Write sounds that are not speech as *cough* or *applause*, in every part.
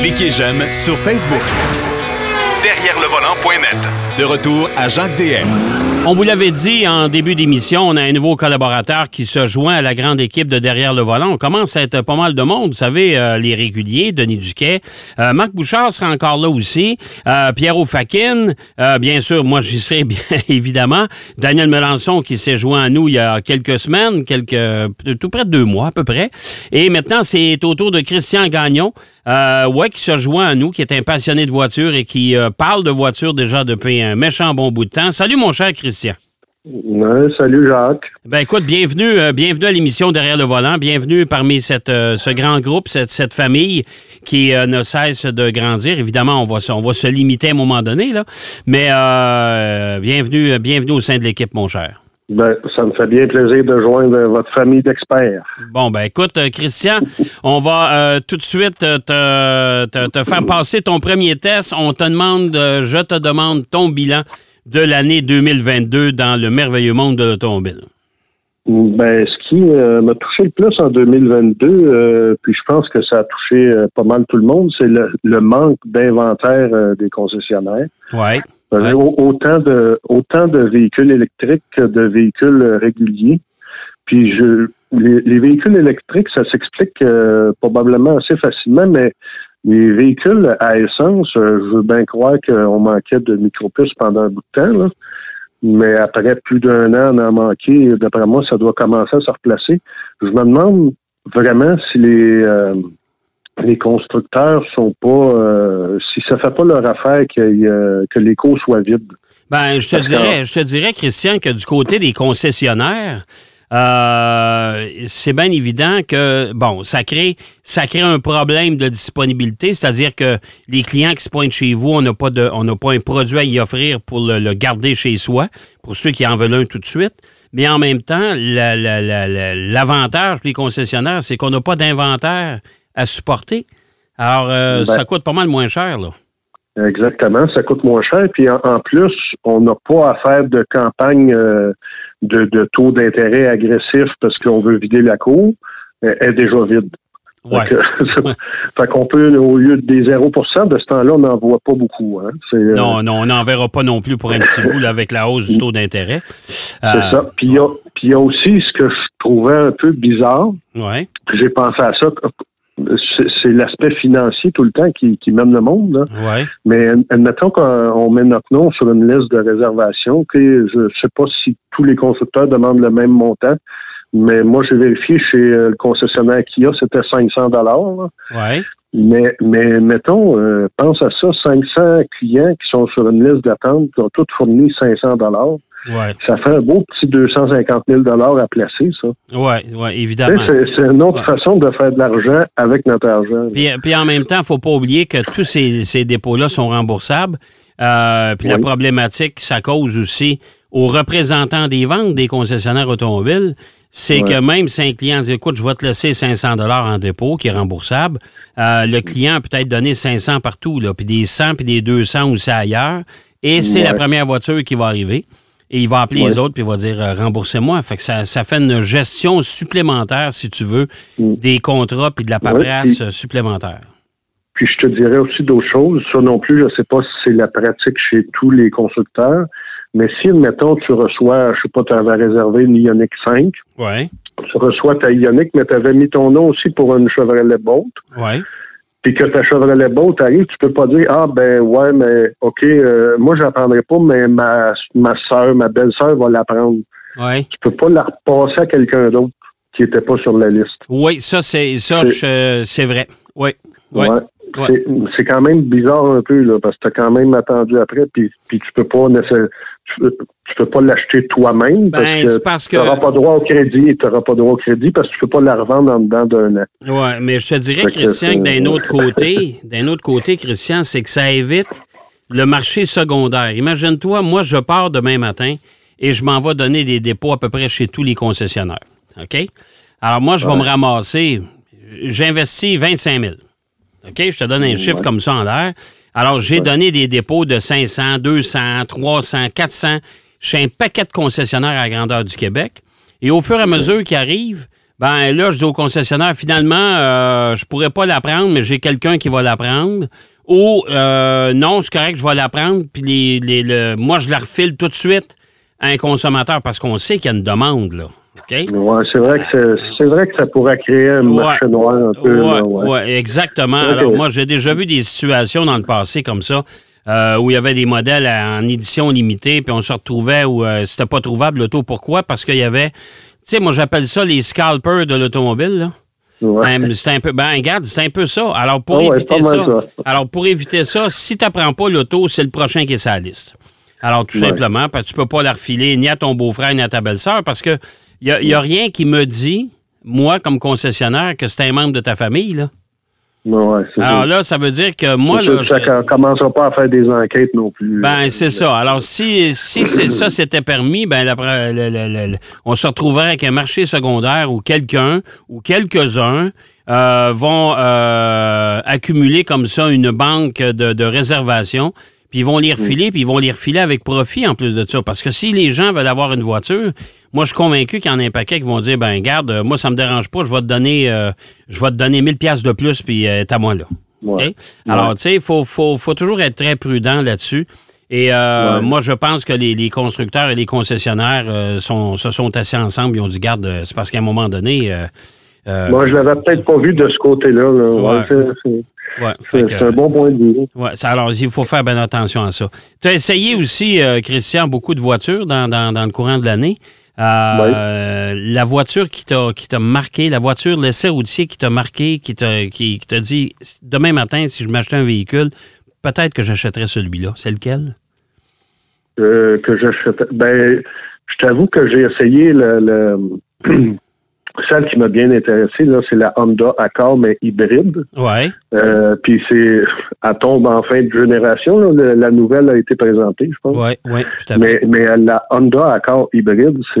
Cliquez j'aime sur Facebook. Derrière le volant.net. De retour à Jacques DM. On vous l'avait dit en début d'émission, on a un nouveau collaborateur qui se joint à la grande équipe de Derrière le volant. On commence à être pas mal de monde. Vous savez, euh, les réguliers, Denis Duquet. Euh, Marc Bouchard sera encore là aussi. Euh, Pierre Oufakin. bien sûr, moi, j'y serai *laughs* bien évidemment. Daniel Melançon qui s'est joint à nous il y a quelques semaines, quelques, tout près de deux mois à peu près. Et maintenant, c'est au tour de Christian Gagnon. Ouais, qui se joint à nous, qui est un passionné de voiture et qui parle de voiture déjà depuis un méchant bon bout de temps. Salut, mon cher Christian salut Jacques. Ben écoute, bienvenue, euh, bienvenue à l'émission Derrière le volant. Bienvenue parmi cette, euh, ce grand groupe, cette, famille qui euh, ne cesse de grandir. Évidemment, on va, on va se limiter à un moment donné, là. Mais bienvenue, bienvenue au sein de l'équipe, mon cher. Ben, ça me fait bien plaisir de joindre votre famille d'experts. Bon, ben écoute, Christian, on va tout de suite te, te, faire passer ton premier test. On te demande, je te demande ton bilan de l'année 2022 dans le merveilleux monde de l'automobile? Ben, ce qui euh, m'a touché le plus en 2022, euh, puis je pense que ça a touché euh, pas mal tout le monde, c'est le, manque d'inventaire des concessionnaires. Ouais. Autant de autant de véhicules électriques que de véhicules réguliers. Puis je les, les véhicules électriques, ça s'explique probablement assez facilement, mais les véhicules à essence, euh, je veux bien croire qu'on manquait de micropuces pendant un bout de temps, là. mais après plus d'un an d'en manquer, d'après moi, ça doit commencer à se replacer. Je me demande vraiment si les euh, les constructeurs sont pas euh, si ça fait pas leur affaire que, que l'écho soit vide. Ben, je te dirais, je te dirais, Christian, que du côté des concessionnaires, euh, c'est bien évident que, bon, ça crée, ça crée un problème de disponibilité, c'est-à-dire que les clients qui se pointent chez vous, on n'a pas, de, on n'a pas un produit à y offrir pour le, garder chez soi, pour ceux qui en veulent un tout de suite. Mais en même temps, l'avantage pour les concessionnaires, c'est qu'on n'a pas d'inventaire à supporter. Alors, euh, ben ça coûte pas mal moins cher, là. Exactement, ça coûte moins cher. Puis en, plus, on n'a pas à faire de campagne euh, de, taux d'intérêt agressif parce qu'on veut vider la cour. Elle est déjà vide. *laughs* Ouais. fait qu'on peut, au lieu des 0% de ce temps-là, on n'en voit pas beaucoup. Hein. Euh, non, non, on n'en verra pas non plus pour un petit bout avec la hausse du taux d'intérêt. C'est ça. Puis il y, a aussi ce que je trouvais un peu bizarre. Ouais. J'ai pensé à ça c'est l'aspect financier tout le temps qui, mène le monde. Là. Mais admettons qu'on met notre nom sur une liste de réservation. je ne sais pas si tous les constructeurs demandent le même montant, mais moi, j'ai vérifié chez euh, le concessionnaire Kia, c'était 500 dollars. Ouais. Mais, mais mettons, euh, pense à ça, 500 clients qui sont sur une liste d'attente, qui ont tous fourni 500 dollars. Ça fait un beau petit 250 000 à placer, ça. Oui, ouais, évidemment. C'est une autre façon de faire de l'argent avec notre argent. Puis, en même temps, il ne faut pas oublier que tous ces, dépôts-là sont remboursables. Euh, puis la problématique, ça cause aussi aux représentants des ventes des concessionnaires automobiles, c'est que même si un client dit écoute, je vais te laisser 500 dollars en dépôt qui est remboursable, euh, le client peut être donné 500 partout, là, puis des 100 puis des 200 aussi ailleurs, et c'est la première voiture qui va arriver. Et il va appeler les autres puis il va dire euh, remboursez-moi. Fait que ça, fait une gestion supplémentaire, si tu veux, mm. des contrats puis de la paperasse supplémentaire. Puis je te dirais aussi d'autres choses. Ça non plus, je ne sais pas si c'est la pratique chez tous les constructeurs, mais si, mettons, tu reçois, je sais pas, tu avais réservé une Ioniq 5. Ouais. Tu reçois ta Ioniq, mais tu avais mis ton nom aussi pour une Chevrolet Bolt. Ouais puis que ta Chevrolet Bolt arrive, tu peux pas dire ah ben ouais mais ok euh, moi je prendrai pas mais ma ma soeur, ma belle-sœur va la prendre. Ouais. Tu peux pas la repasser à quelqu'un d'autre qui était pas sur la liste. Oui, ça c'est ça c'est vrai. Oui. Ouais. C'est quand même bizarre un peu là parce que tu as quand même attendu après puis puis tu peux pas nécessairement tu peux pas l'acheter toi-même ben, parce que, tu n'auras pas droit au crédit. Tu n'auras pas droit au crédit parce que tu peux pas la revendre en dedans d'un an. Oui, mais je te dirais, Christian, que d'un autre côté, d'un autre côté, Christian, c'est que ça évite le marché secondaire. Imagine-toi, moi, je pars demain matin et je m'en vais donner des dépôts à peu près chez tous les concessionnaires. OK? Alors, moi, je vais me ramasser, j'investis 25 000. OK? Je te donne un chiffre comme ça en l'air. Alors, j'ai donné des dépôts de 500, 200, 300, 400 chez un paquet de concessionnaires à la grandeur du Québec. Et au fur et à mesure qu'ils arrivent, Ben là, je dis au concessionnaire, finalement, euh, je pourrais pas la prendre, mais j'ai quelqu'un qui va la prendre. Ou euh, non, c'est correct, je vais la prendre, puis les, les- le- moi, je la refile tout de suite à un consommateur parce qu'on sait qu'il y a une demande, là. OK? Ouais, c'est vrai que c'est- c'est vrai que ça pourrait créer un Ouais. marché noir un peu. Là, ouais. exactement. Alors, moi, j'ai déjà vu des situations dans le passé comme ça, euh, où il y avait des modèles en édition limitée, puis on se retrouvait où euh, c'était pas trouvable l'auto. Pourquoi? Parce qu'il y avait, tu sais, moi, j'appelle ça les scalpers de l'automobile, là. Ouais. Ben, c'est un peu, ben, regarde, c'est un peu ça. Alors, pour Ah éviter ça, ça. alors, pour éviter ça, si tu n'apprends pas l'auto, c'est le prochain qui est sur la liste. Alors, tout Ouais. simplement, parce que tu peux pas la refiler ni à ton beau-frère ni à ta belle-sœur parce que il n'y a, rien qui me dit, moi, comme concessionnaire, que c'est un membre de ta famille, là. Ouais, Alors là, ça veut dire que moi, là, que ça ne commencera pas à faire des enquêtes non plus. ben, c'est ça. Alors, si, si ça c'était permis, ben, la- on se retrouverait avec un marché secondaire où quelqu'un ou quelques-uns euh, vont euh, accumuler comme ça une banque de, de réservation, puis ils vont les refiler, puis ils vont les refiler avec profit en plus de ça. Parce que si les gens veulent avoir une voiture, moi, je suis convaincu qu'il y en a un paquet qui vont dire, ben, garde, euh, moi, ça me dérange pas, je vais te donner, euh, je vais te donner 1000 pièces de plus, puis euh, à moi là. Ouais. Alors, tu sais, il faut, faut- faut toujours être très prudent là-dessus. Et euh, Ouais. moi, je pense que les, les constructeurs et les concessionnaires euh, sont, se sont assis ensemble. Ils ont dit, garde, euh, c'est parce qu'à un moment donné. euh, euh, Moi, je l'avais peut-être pas vu de ce côté-là. là. Ouais, c'est- un bon point de vue. ouais, ça- alors, il faut faire bien attention à ça. Tu as essayé aussi, euh, Christian, beaucoup de voitures dans, dans- dans le courant de l'année. Euh, La voiture qui t'a qui t'a marqué, la voiture, l'essai routier qui t'a marqué, qui t'a qui, qui t'a dit demain matin, si je m'achetais un véhicule, peut-être que j'achèterais celui-là. C'est lequel? Euh, que j'achète. Ben, je t'avoue que j'ai essayé le, le- *clears throat* celle qui m'a bien intéressé, là, c'est la Honda Accord, mais hybride. Ouais. Euh, puis c'est, elle tombe en fin de génération. là. La nouvelle a été présentée, je pense. Oui, oui, tout à fait. Mais, mais la Honda Accord hybride, c'est-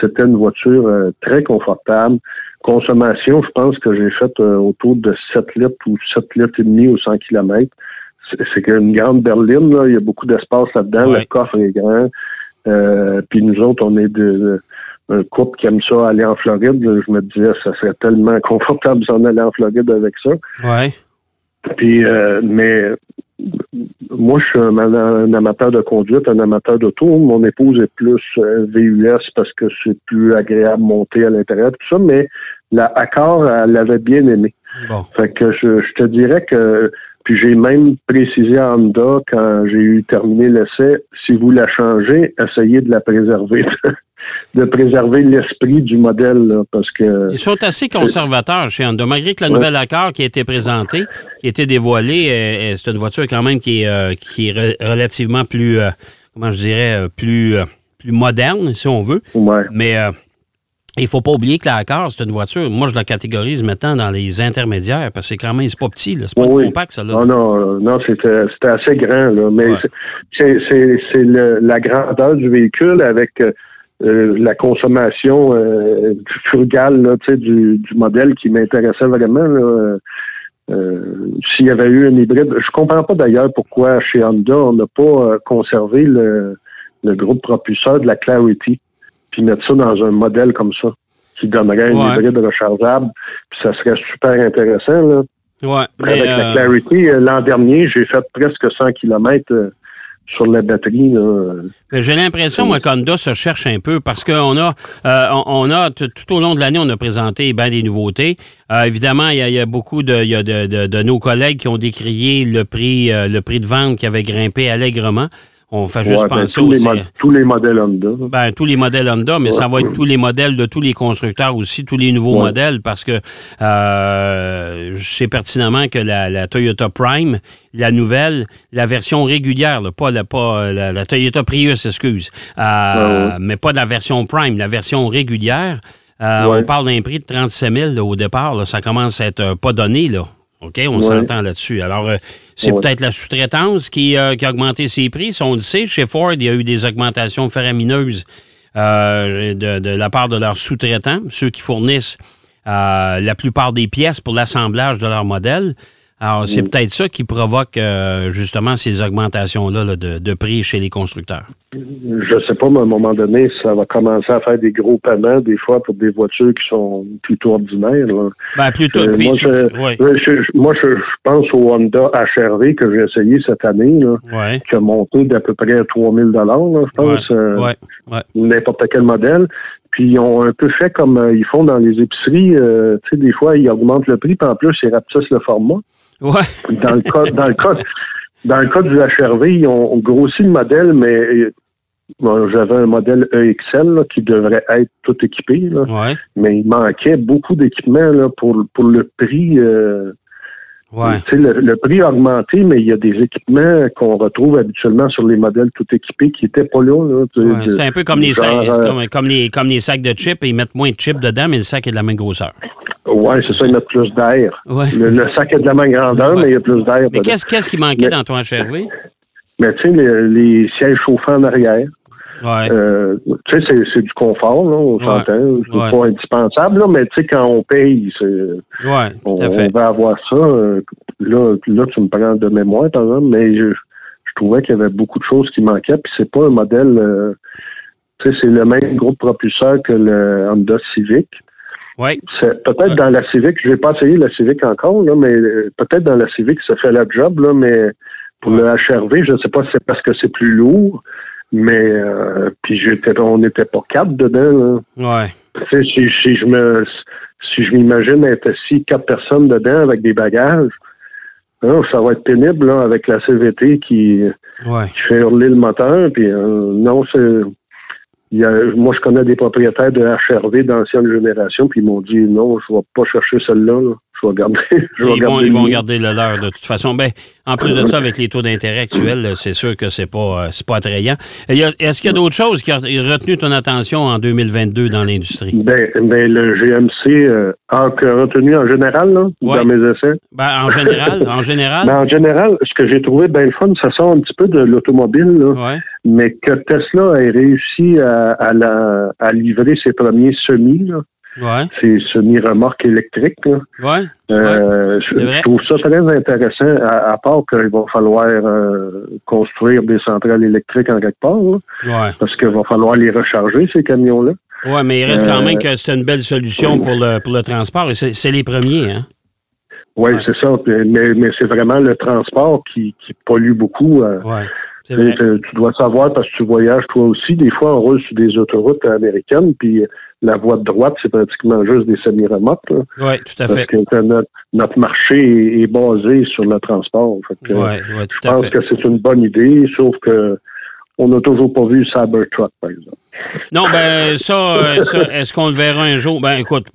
c'était une voiture euh, très confortable. Consommation, je pense que j'ai fait euh, autour de 7 litres ou 7 litres et demi au 100 km. C'est c'est une grande berline, là. il y a beaucoup d'espace là-dedans, Ouais. le coffre est grand. Euh, puis nous autres, on est de, de- un couple qui aime ça aller en Floride. Je me disais, ça serait tellement *laughs* confortable s'en aller en Floride avec ça. Ouais. Puis, euh, mais moi, je suis un, un amateur de conduite, un amateur d'auto. Mon épouse est plus euh, VUS parce que c'est plus agréable monter à l'intérieur, tout ça. Mais la Accord, elle l'avait bien aimé. Bon. Fait que je, je te dirais que, puis j'ai même précisé à Honda quand j'ai eu terminé l'essai, si vous la changez, essayez de la préserver, *laughs* de préserver l'esprit du modèle, là, parce que Ils sont assez conservateurs chez Honda. Malgré que la Ouais. nouvelle accord qui a été présentée, qui a été dévoilée, euh, c'est une voiture quand même qui est, euh, qui est re- relativement plus, euh, comment je dirais, euh, plus, plus moderne, si on veut. ouais. Mais il faut pas oublier que la Accord, c'est une voiture. Moi, je la catégorise maintenant dans les intermédiaires parce que c'est quand même, c'est pas petit. C'est pas Oui. compact, ça, là. Non, non, non, c'était assez grand, là. Mais Ouais. c'est le- la grandeur du véhicule avec euh, la consommation euh, frugale là, tu sais, du, du modèle qui m'intéressait vraiment. Là. Euh, S'il y avait eu un hybride, je comprends pas d'ailleurs pourquoi chez Honda on n'a pas euh, conservé le, le groupe propulseur de la Clarity, puis mettre ça dans un modèle comme ça, qui donnerait un hybride rechargeable, puis ça serait super intéressant. Là. Ouais. Avec la Clarity, l'an dernier, j'ai fait presque 100 km sur la batterie. J'ai l'impression, moi, qu'Honda se cherche un peu parce qu'on a, euh, on, a tout, au long de l'année, on a présenté ben des nouveautés. Euh, évidemment, il y, y a beaucoup de, y a de, de- de nos collègues qui ont décrié le prix, euh, le prix de vente qui avait grimpé allègrement. On fait juste Ouais, ben, penser tous, les aussi. mod- tous les modèles Honda. Ben, tous les modèles Honda, mais ça va être tous les modèles de tous les constructeurs aussi, tous les nouveaux Ouais. modèles, parce que euh, je sais pertinemment que la, la Toyota Prime, la nouvelle, la version régulière, là, pas, la, pas la, la Toyota Prius, excuse, euh, mais pas de la version Prime, la version régulière, euh, on parle d'un prix de 37 000 là, au départ. là. ça commence à être euh, pas donné, là. OK? On Ouais. s'entend là-dessus. Alors, euh, c'est Ouais. peut-être la sous-traitance qui, euh, qui a augmenté ses prix. Si on le sait, chez Ford, il y a eu des augmentations faramineuses euh, de, de la part de leurs sous-traitants, ceux qui fournissent la plupart des pièces pour l'assemblage de leur modèle. Alors, c'est peut-être ça qui provoque justement ces augmentations-là là, de, de prix chez les constructeurs. Je sais pas, mais à un moment donné, ça va commencer à faire des gros paiements, des fois, pour des voitures qui sont plutôt ordinaires. là. Ben, plutôt. Euh, puis moi, je, ouais, ouais, je- moi, je, je pense au Honda HRV que j'ai essayé cette année, là, ouais, qui a monté d'à peu près 3000 dollars, je pense, euh, ouais, ouais. n'importe quel modèle. Puis ils ont un peu fait comme euh, ils font dans les épiceries. euh, tu sais, des fois, ils augmentent le prix, puis en plus, ils rapetissent le format. Ouais. Dans le cas, dans le cas, dans le cas du HRV, ils ont grossi le modèle, mais euh, bon, j'avais un modèle EXL là, qui devrait être tout équipé, là, Ouais. mais il manquait beaucoup d'équipements pour, pour le prix. euh, Ouais. le, le prix a augmenté, mais il y a des équipements qu'on retrouve habituellement sur les modèles tout équipés qui n'étaient pas là. Ouais, c'est un peu comme les, genre, sacs, euh, comme, comme les, comme les sacs de chips, ils mettent moins de chips dedans, mais le sac est de la même grosseur. Ouais, c'est ça, ils mettent plus d'air. Ouais. Le, le sac est de la même grandeur, Ouais. mais il y a plus d'air. Mais qu'est-ce qui manquait Mais- dans ton HRV? Mais tu sais, les, les sièges chauffants en arrière, Ouais. euh, tu sais, c'est, c'est du confort, là, on Ouais. s'entend. C'est Ouais. pas indispensable, là, mais tu sais, quand on paye, on, on va avoir ça. euh, là, là, tu me prends de mémoire, par exemple, mais je, je trouvais qu'il y avait beaucoup de choses qui manquaient, puis c'est pas un modèle... euh, tu sais, c'est le même groupe propulseur que le Honda Civic. Ouais. C'est peut-être dans la Civic, je n'ai pas essayé la Civic encore, là, mais euh, peut-être dans la Civic, ça fait la job, là, mais pour le HRV, je ne sais pas si c'est parce que c'est plus lourd, mais euh, puis j'étais on n'était pas quatre dedans. Là. Ouais. Tu sais, si, si je me si je m'imagine être assis quatre personnes dedans avec des bagages, hein, ça va être pénible là, avec la CVT qui, Ouais. qui fait hurler le moteur. Puis euh, non, c'est il y a, moi, je connais des propriétaires de HRV d'ancienne génération, puis ils m'ont dit non, je vais pas chercher celle-là. là. Je vais garder. *laughs* Je vais Ils vont, garder ils le vont garder le leur de toute façon. Ben, en plus de ça, avec les taux d'intérêt actuels, c'est sûr que c'est pas, euh, c'est pas attrayant. Est-ce qu'il y a d'autres choses qui ont retenu ton attention en 2022 dans l'industrie? Ben, ben, le GMC euh, a retenu en général là, Ouais. dans mes essais. Ben, en général, en général, *laughs* Ben, en général, ce que j'ai trouvé bien le fun, ça sort un petit peu de l'automobile, là, ouais. mais que Tesla ait réussi à, à, la- à livrer ses premiers semis, là, Ouais, électriques. là. ouais, Euh, c'est je, trouve ça très intéressant, à, à part qu'il va falloir euh, construire des centrales électriques en quelque part, là, parce qu'il va falloir les recharger, ces camions-là. Ouais, mais il reste quand Euh, même que c'est une belle solution pour le, pour le transport. Et c'est c'est les premiers, hein? Oui, Ouais. c'est ça. Mais, mais c'est vraiment le transport qui, qui pollue beaucoup. euh. Ouais, c'est vrai. Tu dois savoir parce que tu voyages toi aussi. Des fois, on roule sur des autoroutes américaines, puis la voie de droite, c'est pratiquement juste des semi-remotes. là, Oui, tout à Parce fait. que t'as notre, notre marché est, est basé sur le transport. Fait que, ouais, tout je pense fait. que c'est une bonne idée, sauf que on n'a toujours pas vu Cybertruck, par exemple. Non, ben ça, euh, *laughs* ça, est-ce qu'on le verra un jour? Ben écoute,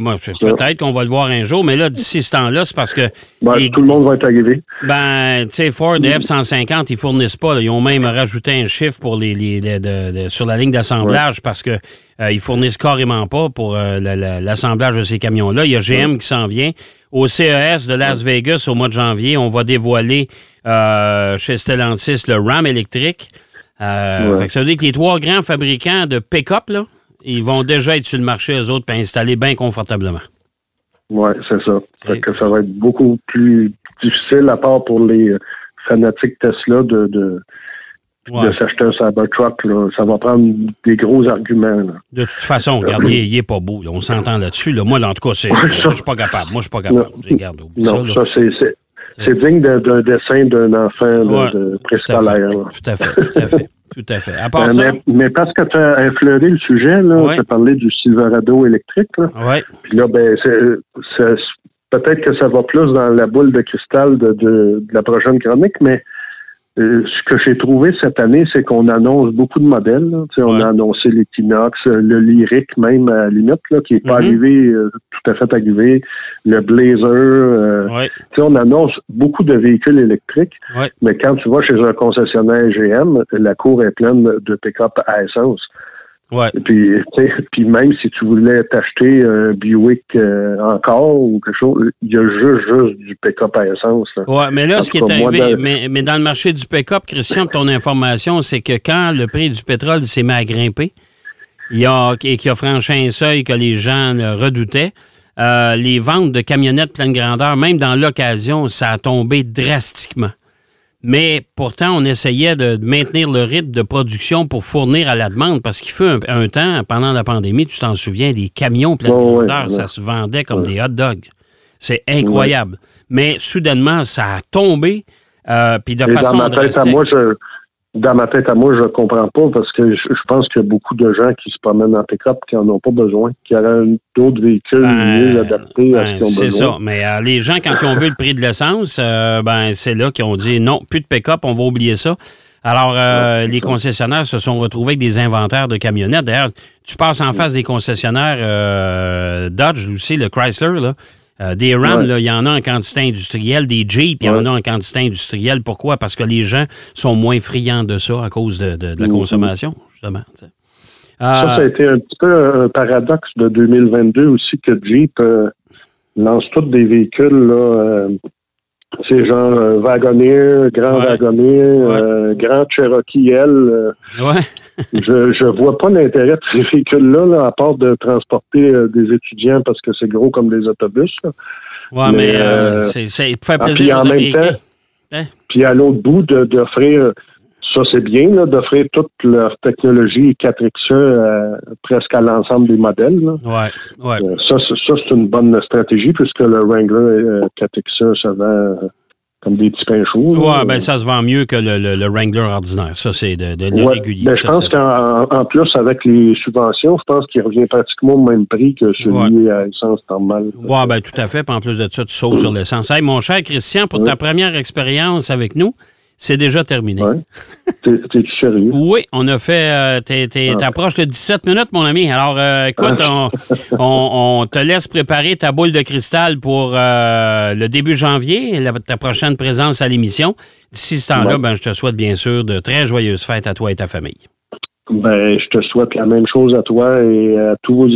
peut-être qu'on va le voir un jour, mais là, d'ici ce temps-là, c'est parce que Ben, les- Tout le monde va être arrivé. Ben, tu sais, Ford F-150, ils fournissent pas. là. Ils ont même rajouté un chiffre pour les, les- les- de- de- sur la ligne d'assemblage parce que euh, ils fournissent carrément pas pour euh, la- la- l'assemblage de ces camions-là. Il y a GM qui s'en vient. Au CES de Las Vegas au mois de janvier, on va dévoiler euh, chez Stellantis le RAM électrique. Euh, Ouais. fait que ça veut dire que les trois grands fabricants de pick-up, là, ils vont déjà être sur le marché, eux autres, puis installés bien confortablement. Oui, c'est ça. Fait que ça va être beaucoup plus difficile, à part pour les euh, fanatiques Tesla, de, de, Ouais. de s'acheter un Cybertruck. Là. Ça va prendre des gros arguments. Là. De toute façon, regarde, il, est- il est pas beau. là. On s'entend là-dessus. là. Moi, là, en tout cas, c'est, je suis pas capable. Moi, je suis pas capable. Non. Regarde, Non, ça, c'est, c'est, digne de- d'un dessin d'un enfant de, Ouais, de préscolaire. fait. Tout à fait. Tout à fait. Tout à fait. À part Euh, ça, mais, mais parce que tu as infleuré le sujet, là, Ouais. tu as parlé du Silverado électrique. Là. ouais, Puis là, ben, c'est, c'est- peut-être que ça va plus dans la boule de cristal de, de- de la prochaine chronique, mais euh, ce que j'ai trouvé cette année, c'est qu'on annonce beaucoup de modèles. là. On a annoncé l'Equinox, euh, le Lyric même à là, qui n'est pas Mhm. arrivé, euh, tout à fait arrivé, le Blazer. euh, ouais, on annonce beaucoup de véhicules électriques, ouais. mais quand tu vas chez un concessionnaire GM, la cour est pleine de pick-up à essence. Ouais. Et Puis, puis même si tu voulais t'acheter un Buick euh, encore ou quelque chose, il y a juste, juste du pick-up à essence. là. Ouais, mais là, En ce qui est arrivé, dans- mais, mais dans le marché du pick-up, Christian, ton information, c'est que quand le prix du pétrole s'est mis à grimper, il a, et qu'il a franchi un seuil que les gens redoutaient, euh, les ventes de camionnettes pleine grandeur, même dans l'occasion, ça a tombé drastiquement. Mais pourtant, on essayait de maintenir le rythme de production pour fournir à la demande, parce qu'il fut un, temps, pendant la pandémie, tu t'en souviens, des camions pleine grandeur, ça se vendait comme des hot dogs. C'est incroyable. Mais soudainement, ça a tombé. Euh, puis de façon dans ma tête à moi, je, dans ma tête à moi, je comprends pas parce que je, pense qu'il y a beaucoup de gens qui se promènent en pick-up qui n'en ont pas besoin, qui auraient d'autres véhicules ben, mieux adaptés à ce qu'ils ont besoin. C'est ça. Mais euh, les gens, quand ils ont vu le prix de l'essence, euh, ben c'est là qu'ils ont dit non, plus de pick-up, on va oublier ça. Alors, euh, les concessionnaires se sont retrouvés avec des inventaires de camionnettes. D'ailleurs, tu passes en face des concessionnaires Dodge, aussi, le Chrysler, là. Euh, des Ram, il y en a en quantité industrielle, des Jeep, il y en a en quantité industrielle. Pourquoi? Parce que les gens sont moins friands de ça à cause de, la mm-hmm. consommation, justement. ça, ça a été un petit peu un paradoxe de 2022 aussi que Jeep euh, lance tous des véhicules là, euh, c'est genre euh, Wagoneer, Grand Wagoneer, Grand Cherokee L. ouais. *laughs* je je vois pas l'intérêt de ces véhicules-là, à part de transporter euh, des étudiants parce que c'est gros comme des autobus. Oui, mais, euh, c'est faire ah, puis en même temps, hein? puis à l'autre bout d'offrir ça c'est bien d'offrir toute leur technologie 4XE presque à l'ensemble des modèles. Ouais, ouais. ça, ça c'est une bonne stratégie puisque le Wrangler 4XE ça va comme des petits pains chauds. Oui, ben ça se vend mieux que le, Wrangler ordinaire. Ça, c'est de, de, régulier. Ben, je pense qu'en plus, avec les subventions, je pense qu'il revient pratiquement au même prix que celui à essence normale. Oui, ben tout à fait. Puis en plus de ça, tu sauves sur l'essence. Hey, mon cher Christian, pour ta première expérience avec nous, c'est déjà terminé. T'es sérieux? Oui, on a fait. Euh, T'approches de 17 minutes, mon ami. Alors, euh, écoute, on, te laisse préparer ta boule de cristal pour euh, le début janvier, ta prochaine présence à l'émission. D'ici ce temps-là, ben, je te souhaite bien sûr de très joyeuses fêtes à toi et ta famille. Ben, je te souhaite la même chose à toi et à tous,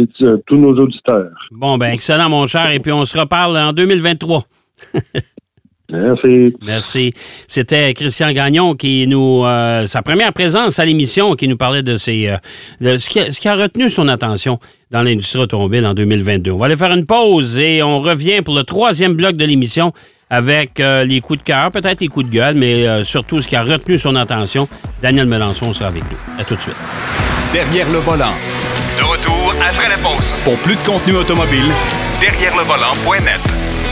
tous nos auditeurs. Bon, ben, excellent, mon cher. Et puis, on se reparle en 2023. *laughs* Merci. Merci. C'était Christian Gagnon qui nous, euh, sa première présence à l'émission, qui nous parlait de, ses, euh, de ce, qui a, ce, qui a, retenu son attention dans l'industrie automobile en 2022. On va aller faire une pause et on revient pour le troisième bloc de l'émission avec euh, les coups de cœur, peut-être les coups de gueule, mais surtout ce qui a retenu son attention. Daniel Melançon sera avec nous. À tout de suite. Derrière le volant. De retour après la pause. Pour plus de contenu automobile, derrière le volant.net.